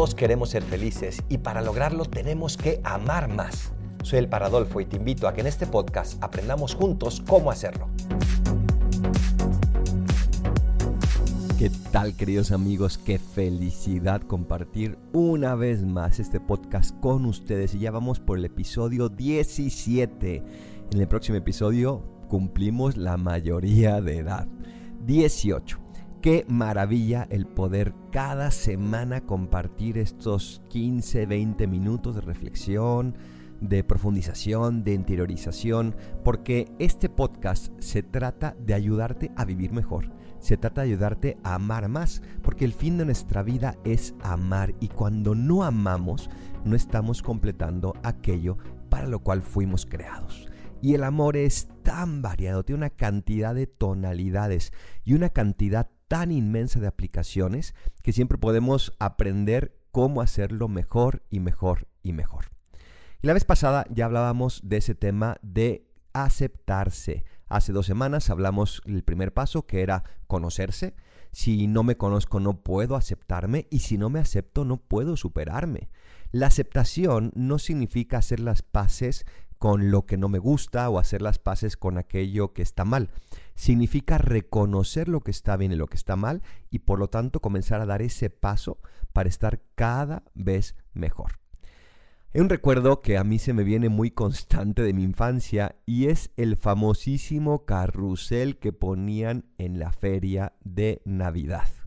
Todos queremos ser felices y para lograrlo tenemos que amar más. Soy el Paradolfo y te invito a que en este podcast aprendamos juntos cómo hacerlo. ¿Qué tal queridos amigos? Qué felicidad compartir una vez más este podcast con ustedes y ya vamos por el episodio 17. En el próximo episodio cumplimos la mayoría de edad. 18. Qué maravilla el poder cada semana compartir estos 15, 20 minutos de reflexión, de profundización, de interiorización, porque este podcast se trata de ayudarte a vivir mejor, se trata de ayudarte a amar más, porque el fin de nuestra vida es amar y cuando no amamos no estamos completando aquello para lo cual fuimos creados. Y el amor es tan variado, tiene una cantidad de tonalidades y una cantidad tan inmensa de aplicaciones que siempre podemos aprender cómo hacerlo mejor y mejor y mejor. Y la vez pasada ya hablábamos de ese tema de aceptarse. Hace dos semanas hablamos el primer paso que era conocerse. Si no me conozco no puedo aceptarme y si no me acepto no puedo superarme. La aceptación no significa hacer las paces con lo que no me gusta o hacer las paces con aquello que está mal. Significa reconocer lo que está bien y lo que está mal y por lo tanto comenzar a dar ese paso para estar cada vez mejor. Hay un recuerdo que a mí se me viene muy constante de mi infancia y es el famosísimo carrusel que ponían en la feria de Navidad.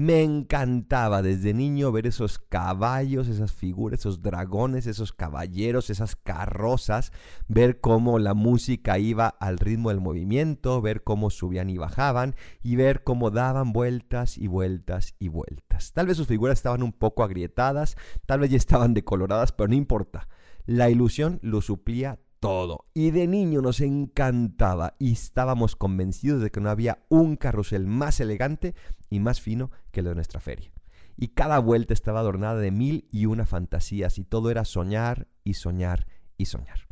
Me encantaba desde niño ver esos caballos, esas figuras, esos dragones, esos caballeros, esas carrozas, ver cómo la música iba al ritmo del movimiento, ver cómo subían y bajaban y ver cómo daban vueltas y vueltas y vueltas. Tal vez sus figuras estaban un poco agrietadas, tal vez ya estaban decoloradas, pero no importa. La ilusión lo suplía todo. Y de niño nos encantaba y estábamos convencidos de que no había un carrusel más elegante y más fino que el de nuestra feria. Y cada vuelta estaba adornada de mil y una fantasías y todo era soñar y soñar y soñar.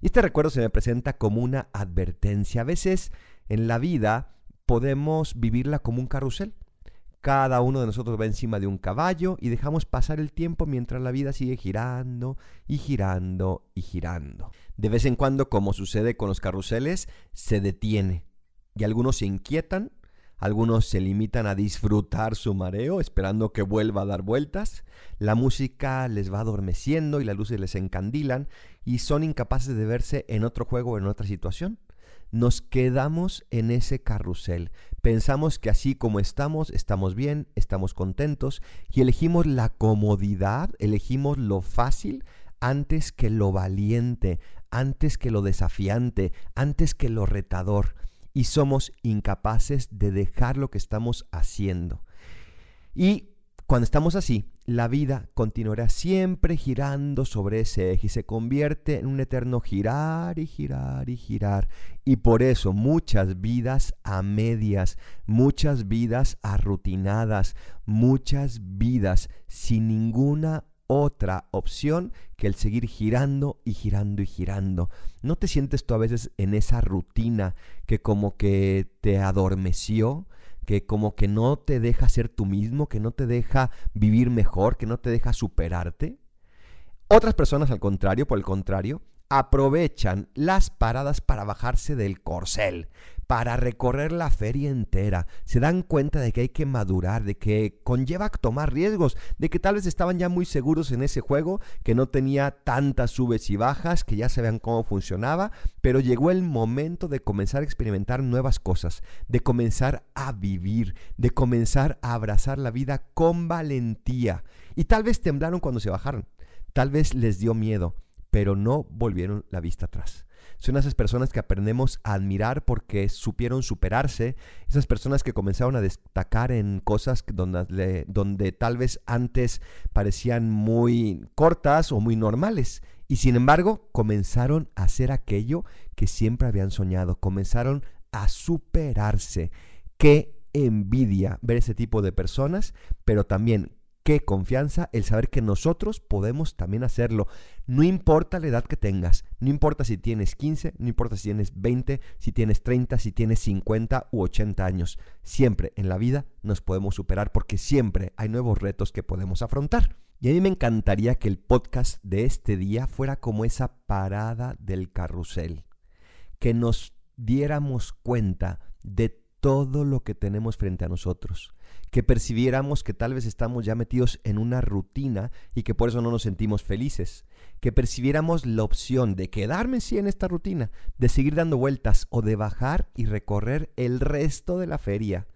Y este recuerdo se me presenta como una advertencia. A veces en la vida podemos vivirla como un carrusel. Cada uno de nosotros va encima de un caballo y dejamos pasar el tiempo mientras la vida sigue girando y girando y girando. De vez en cuando, como sucede con los carruseles, se detiene y algunos se inquietan, algunos se limitan a disfrutar su mareo esperando que vuelva a dar vueltas, la música les va adormeciendo y las luces les encandilan y son incapaces de verse en otro juego o en otra situación nos quedamos en ese carrusel. Pensamos que así como estamos, estamos bien, estamos contentos y elegimos la comodidad, elegimos lo fácil antes que lo valiente, antes que lo desafiante, antes que lo retador. Y somos incapaces de dejar lo que estamos haciendo. Y cuando estamos así, la vida continuará siempre girando sobre ese eje y se convierte en un eterno girar y girar y girar. Y por eso muchas vidas a medias, muchas vidas arrutinadas, muchas vidas sin ninguna otra opción que el seguir girando y girando y girando. ¿No te sientes tú a veces en esa rutina que como que te adormeció? Que como que no te deja ser tú mismo, que no te deja vivir mejor, que no te deja superarte. Otras personas, al contrario, por el contrario, aprovechan las paradas para bajarse del corcel, para recorrer la feria entera. Se dan cuenta de que hay que madurar, de que conlleva tomar riesgos, de que tal vez estaban ya muy seguros en ese juego, que no tenía tantas subes y bajas, que ya sabían cómo funcionaba, pero llegó el momento de comenzar a experimentar nuevas cosas, de comenzar a vivir, de comenzar a abrazar la vida con valentía. Y tal vez temblaron cuando se bajaron, tal vez les dio miedo, pero no volvieron la vista atrás. Son esas personas que aprendemos a admirar porque supieron superarse, esas personas que comenzaron a destacar en cosas donde, donde tal vez antes parecían muy cortas o muy normales. Y sin embargo, comenzaron a hacer aquello que siempre habían soñado, comenzaron a superarse. Qué envidia ver ese tipo de personas, pero también qué confianza el saber que nosotros podemos también hacerlo. No importa la edad que tengas, no importa si tienes 15, no importa si tienes 20, si tienes 30, si tienes 50 u 80 años. Siempre en la vida nos podemos superar porque siempre hay nuevos retos que podemos afrontar. Y a mí me encantaría que el podcast de este día fuera como esa parada del carrusel, que nos diéramos cuenta de todo lo que tenemos frente a nosotros, que percibiéramos que tal vez estamos ya metidos en una rutina y que por eso no nos sentimos felices, que percibiéramos la opción de quedarme sí en esta rutina, de seguir dando vueltas o de bajar y recorrer el resto de la feria.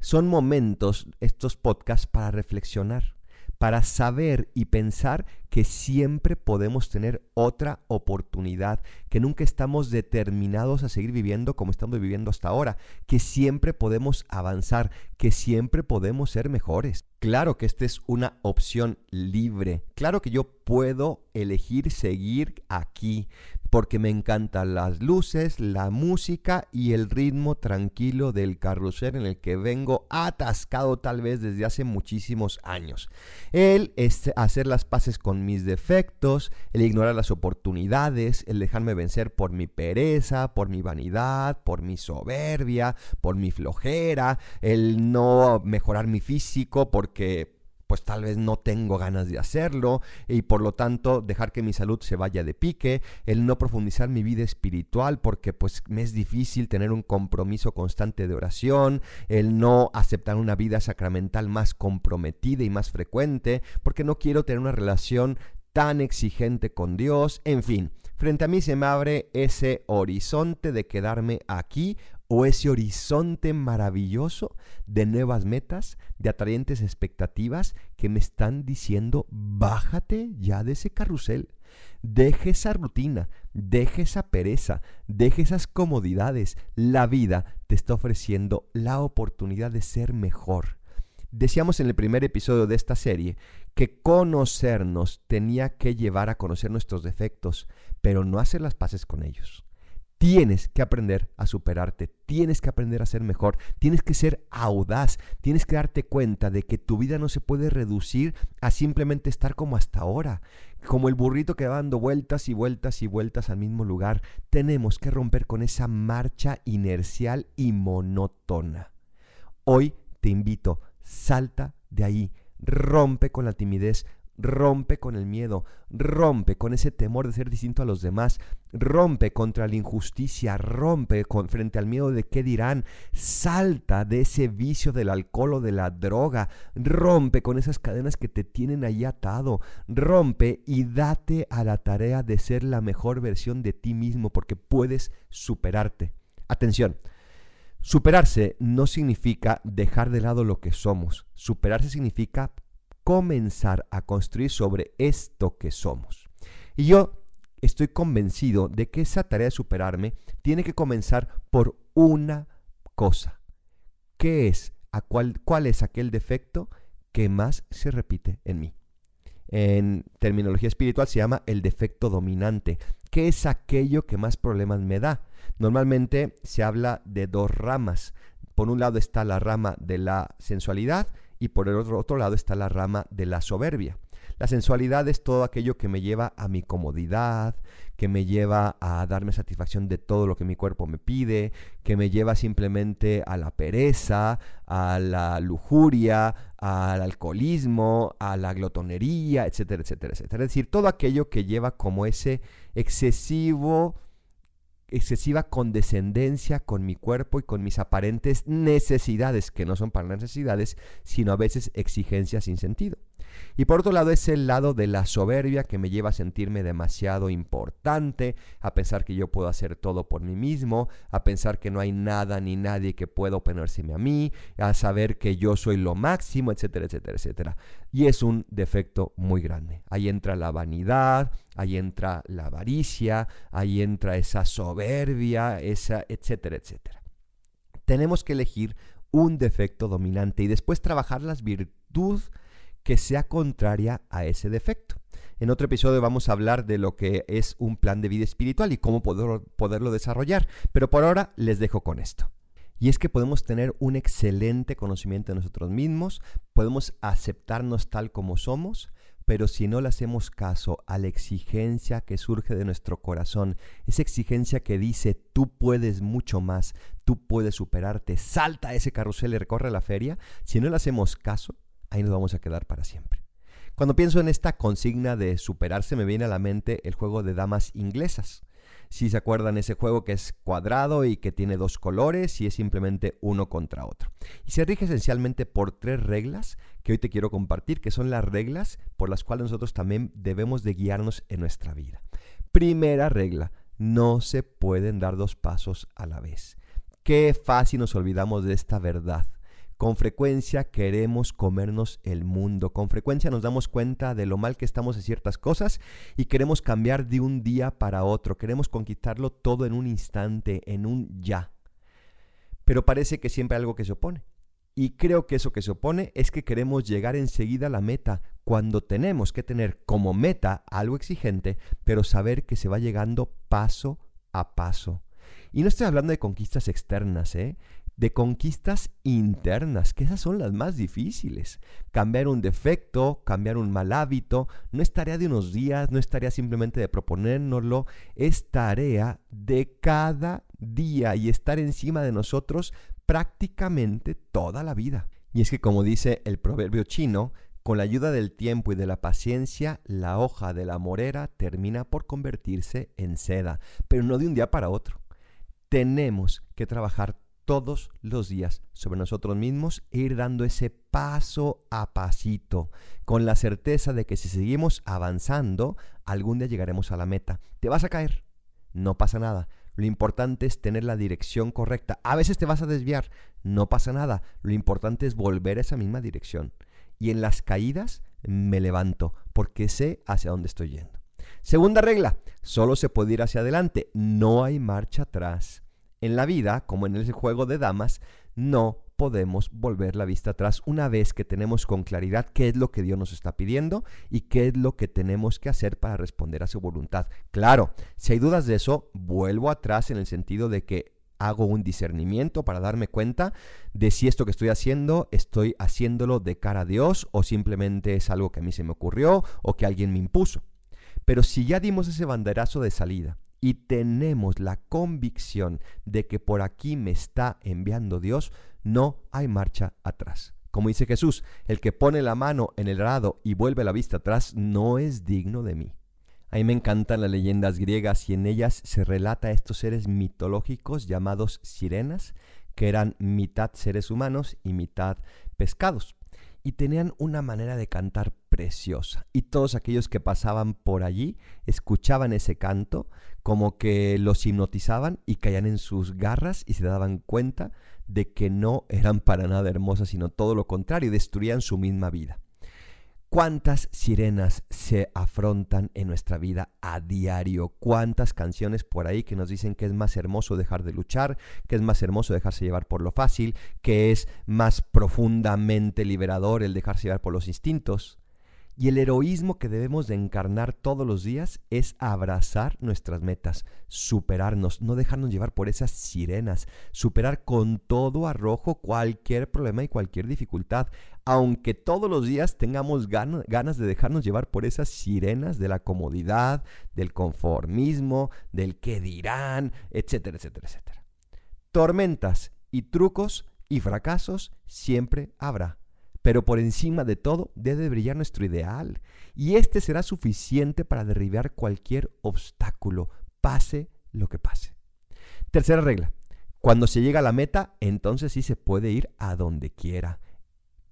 Son momentos estos podcasts para reflexionar para saber y pensar que siempre podemos tener otra oportunidad, que nunca estamos determinados a seguir viviendo como estamos viviendo hasta ahora, que siempre podemos avanzar, que siempre podemos ser mejores. Claro que esta es una opción libre, claro que yo puedo elegir seguir aquí, porque me encantan las luces, la música y el ritmo tranquilo del carrusel en el que vengo atascado tal vez desde hace muchísimos años. El hacer las paces con mis defectos, el ignorar las oportunidades, el dejarme vencer por mi pereza, por mi vanidad, por mi soberbia, por mi flojera, el no mejorar mi físico porque pues tal vez no tengo ganas de hacerlo y por lo tanto dejar que mi salud se vaya de pique, el no profundizar mi vida espiritual porque pues me es difícil tener un compromiso constante de oración, el no aceptar una vida sacramental más comprometida y más frecuente porque no quiero tener una relación tan exigente con Dios, en fin, frente a mí se me abre ese horizonte de quedarme aquí o ese horizonte maravilloso de nuevas metas, de atrayentes expectativas que me están diciendo, bájate ya de ese carrusel, deje esa rutina, deje esa pereza, deje esas comodidades. La vida te está ofreciendo la oportunidad de ser mejor. Decíamos en el primer episodio de esta serie que conocernos tenía que llevar a conocer nuestros defectos, pero no hacer las paces con ellos. Tienes que aprender a superarte, tienes que aprender a ser mejor, tienes que ser audaz, tienes que darte cuenta de que tu vida no se puede reducir a simplemente estar como hasta ahora, como el burrito que va dando vueltas y vueltas y vueltas al mismo lugar. Tenemos que romper con esa marcha inercial y monótona. Hoy te invito, salta de ahí, rompe con la timidez, rompe con el miedo, rompe con ese temor de ser distinto a los demás, rompe contra la injusticia, rompe frente al miedo de qué dirán, salta de ese vicio del alcohol o de la droga, rompe con esas cadenas que te tienen ahí atado, rompe y date a la tarea de ser la mejor versión de ti mismo porque puedes superarte. Atención. Superarse no significa dejar de lado lo que somos. Superarse significa comenzar a construir sobre esto que somos. Y yo estoy convencido de que esa tarea de superarme tiene que comenzar por una cosa. ¿Qué es? ¿A cuál, ¿Cuál es aquel defecto que más se repite en mí? En terminología espiritual se llama el defecto dominante. ¿Qué es aquello que más problemas me da? Normalmente se habla de dos ramas. Por un lado está la rama de la sensualidad y por el otro, otro lado está la rama de la soberbia. La sensualidad es todo aquello que me lleva a mi comodidad, que me lleva a darme satisfacción de todo lo que mi cuerpo me pide, que me lleva simplemente a la pereza, a la lujuria, al alcoholismo, a la glotonería, etcétera, etcétera, etcétera. Es decir, todo aquello que lleva como ese excesivo excesiva condescendencia con mi cuerpo y con mis aparentes necesidades, que no son para necesidades, sino a veces exigencias sin sentido. Y por otro lado es el lado de la soberbia que me lleva a sentirme demasiado importante, a pensar que yo puedo hacer todo por mí mismo, a pensar que no hay nada ni nadie que pueda oponérseme a mí, a saber que yo soy lo máximo, etcétera, etcétera, etcétera. Y es un defecto muy grande. Ahí entra la vanidad, ahí entra la avaricia, ahí entra esa soberbia, esa, etcétera, etcétera. Tenemos que elegir un defecto dominante y después trabajar las virtudes que sea contraria a ese defecto. En otro episodio vamos a hablar de lo que es un plan de vida espiritual y cómo poderlo desarrollar, pero por ahora les dejo con esto. Y es que podemos tener un excelente conocimiento de nosotros mismos, podemos aceptarnos tal como somos, pero si no le hacemos caso a la exigencia que surge de nuestro corazón, esa exigencia que dice, tú puedes mucho más, tú puedes superarte, salta ese carrusel y recorre la feria, si no le hacemos caso, ahí nos vamos a quedar para siempre. Cuando pienso en esta consigna de superarse, me viene a la mente el juego de damas inglesas. Si se acuerdan ese juego que es cuadrado y que tiene dos colores y es simplemente uno contra otro. Y se rige esencialmente por tres reglas que hoy te quiero compartir, que son las reglas por las cuales nosotros también debemos de guiarnos en nuestra vida. Primera regla, no se pueden dar dos pasos a la vez. Qué fácil nos olvidamos de esta verdad. Con frecuencia queremos comernos el mundo, con frecuencia nos damos cuenta de lo mal que estamos en ciertas cosas y queremos cambiar de un día para otro, queremos conquistarlo todo en un instante, en un ya. Pero parece que siempre hay algo que se opone. Y creo que eso que se opone es que queremos llegar enseguida a la meta, cuando tenemos que tener como meta algo exigente, pero saber que se va llegando paso a paso. Y no estoy hablando de conquistas externas, ¿eh? De conquistas internas, que esas son las más difíciles. Cambiar un defecto, cambiar un mal hábito, no es tarea de unos días, no es tarea simplemente de proponérnoslo, es tarea de cada día y estar encima de nosotros prácticamente toda la vida. Y es que como dice el proverbio chino, con la ayuda del tiempo y de la paciencia, la hoja de la morera termina por convertirse en seda, pero no de un día para otro. Tenemos que trabajar todos los días sobre nosotros mismos e ir dando ese paso a pasito, con la certeza de que si seguimos avanzando, algún día llegaremos a la meta. ¿Te vas a caer? No pasa nada. Lo importante es tener la dirección correcta. A veces te vas a desviar. No pasa nada. Lo importante es volver a esa misma dirección. Y en las caídas me levanto porque sé hacia dónde estoy yendo. Segunda regla, solo se puede ir hacia adelante, no hay marcha atrás. En la vida, como en ese juego de damas, no podemos volver la vista atrás una vez que tenemos con claridad qué es lo que Dios nos está pidiendo y qué es lo que tenemos que hacer para responder a su voluntad. Claro, si hay dudas de eso, vuelvo atrás en el sentido de que hago un discernimiento para darme cuenta de si esto que estoy haciendo estoy haciéndolo de cara a Dios o simplemente es algo que a mí se me ocurrió o que alguien me impuso. Pero si ya dimos ese banderazo de salida y tenemos la convicción de que por aquí me está enviando Dios, no hay marcha atrás. Como dice Jesús, el que pone la mano en el arado y vuelve la vista atrás no es digno de mí. A mí me encantan las leyendas griegas y en ellas se relata a estos seres mitológicos llamados sirenas, que eran mitad seres humanos y mitad pescados y tenían una manera de cantar preciosa. Y todos aquellos que pasaban por allí escuchaban ese canto como que los hipnotizaban y caían en sus garras y se daban cuenta de que no eran para nada hermosas, sino todo lo contrario, destruían su misma vida. ¿Cuántas sirenas se afrontan en nuestra vida a diario? ¿Cuántas canciones por ahí que nos dicen que es más hermoso dejar de luchar, que es más hermoso dejarse llevar por lo fácil, que es más profundamente liberador el dejarse llevar por los instintos? Y el heroísmo que debemos de encarnar todos los días es abrazar nuestras metas, superarnos, no dejarnos llevar por esas sirenas, superar con todo arrojo cualquier problema y cualquier dificultad, aunque todos los días tengamos ganas de dejarnos llevar por esas sirenas de la comodidad, del conformismo, del qué dirán, etcétera, etcétera, etcétera. Tormentas y trucos y fracasos siempre habrá pero por encima de todo debe brillar nuestro ideal, y este será suficiente para derribar cualquier obstáculo, pase lo que pase. Tercera regla, cuando se llega a la meta, entonces sí se puede ir a donde quiera.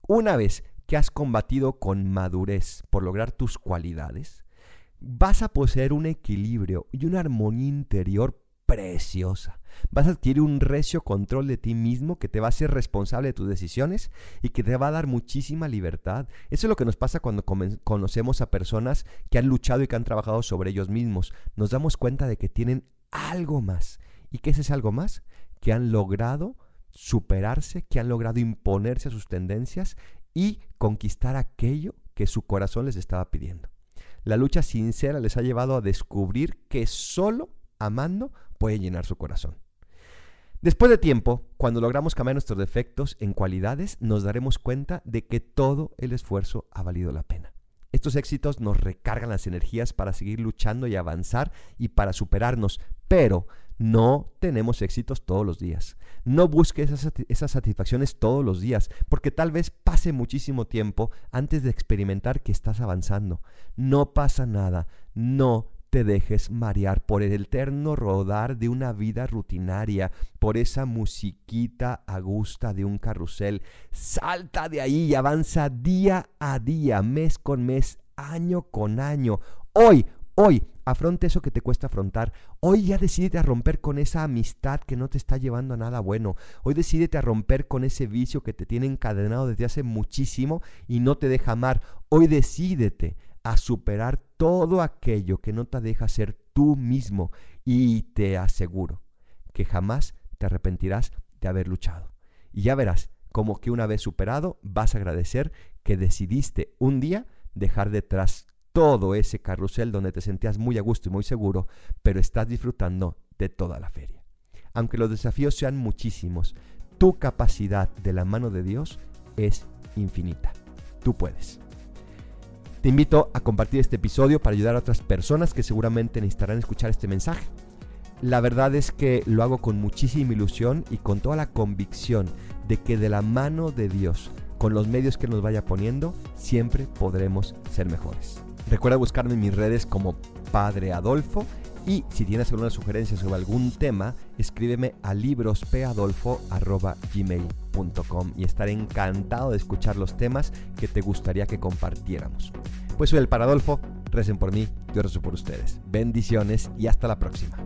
Una vez que has combatido con madurez por lograr tus cualidades, vas a poseer un equilibrio y una armonía interior preciosa. Vas a adquirir un recio control de ti mismo que te va a hacer responsable de tus decisiones y que te va a dar muchísima libertad. Eso es lo que nos pasa cuando conocemos a personas que han luchado y que han trabajado sobre ellos mismos. Nos damos cuenta de que tienen algo más. ¿Y qué es ese algo más? Que han logrado superarse, que han logrado imponerse a sus tendencias y conquistar aquello que su corazón les estaba pidiendo. La lucha sincera les ha llevado a descubrir que solo amando puede llenar su corazón. Después de tiempo, cuando logramos cambiar nuestros defectos en cualidades, nos daremos cuenta de que todo el esfuerzo ha valido la pena. Estos éxitos nos recargan las energías para seguir luchando y avanzar y para superarnos, pero no tenemos éxitos todos los días. No busques esas, esas, satisfacciones todos los días, porque tal vez pase muchísimo tiempo antes de experimentar que estás avanzando. No pasa nada, no te dejes marear por el eterno rodar de una vida rutinaria, por esa musiquita agusta de un carrusel. Salta de ahí y avanza día a día, mes con mes, año con año. Hoy, hoy, afronte eso que te cuesta afrontar. Hoy ya decídete a romper con esa amistad que no te está llevando a nada bueno. Hoy decídete a romper con ese vicio que te tiene encadenado desde hace muchísimo y no te deja amar. Hoy decídete a superar todo aquello que no te deja ser tú mismo y te aseguro que jamás te arrepentirás de haber luchado. Y ya verás como que una vez superado vas a agradecer que decidiste un día dejar detrás todo ese carrusel donde te sentías muy a gusto y muy seguro, pero estás disfrutando de toda la feria. Aunque los desafíos sean muchísimos, tu capacidad de la mano de Dios es infinita. Tú puedes. Te invito a compartir este episodio para ayudar a otras personas que seguramente necesitarán escuchar este mensaje. La verdad es que lo hago con muchísima ilusión y con toda la convicción de que de la mano de Dios, con los medios que nos vaya poniendo, siempre podremos ser mejores. Recuerda buscarme en mis redes como Padre Adolfo y si tienes alguna sugerencia sobre algún tema, escríbeme a librospeadolfo.gmail.com y estaré encantado de escuchar los temas que te gustaría que compartiéramos. Pues soy el Paradolfo, recen por mí, yo rezo por ustedes. Bendiciones y hasta la próxima.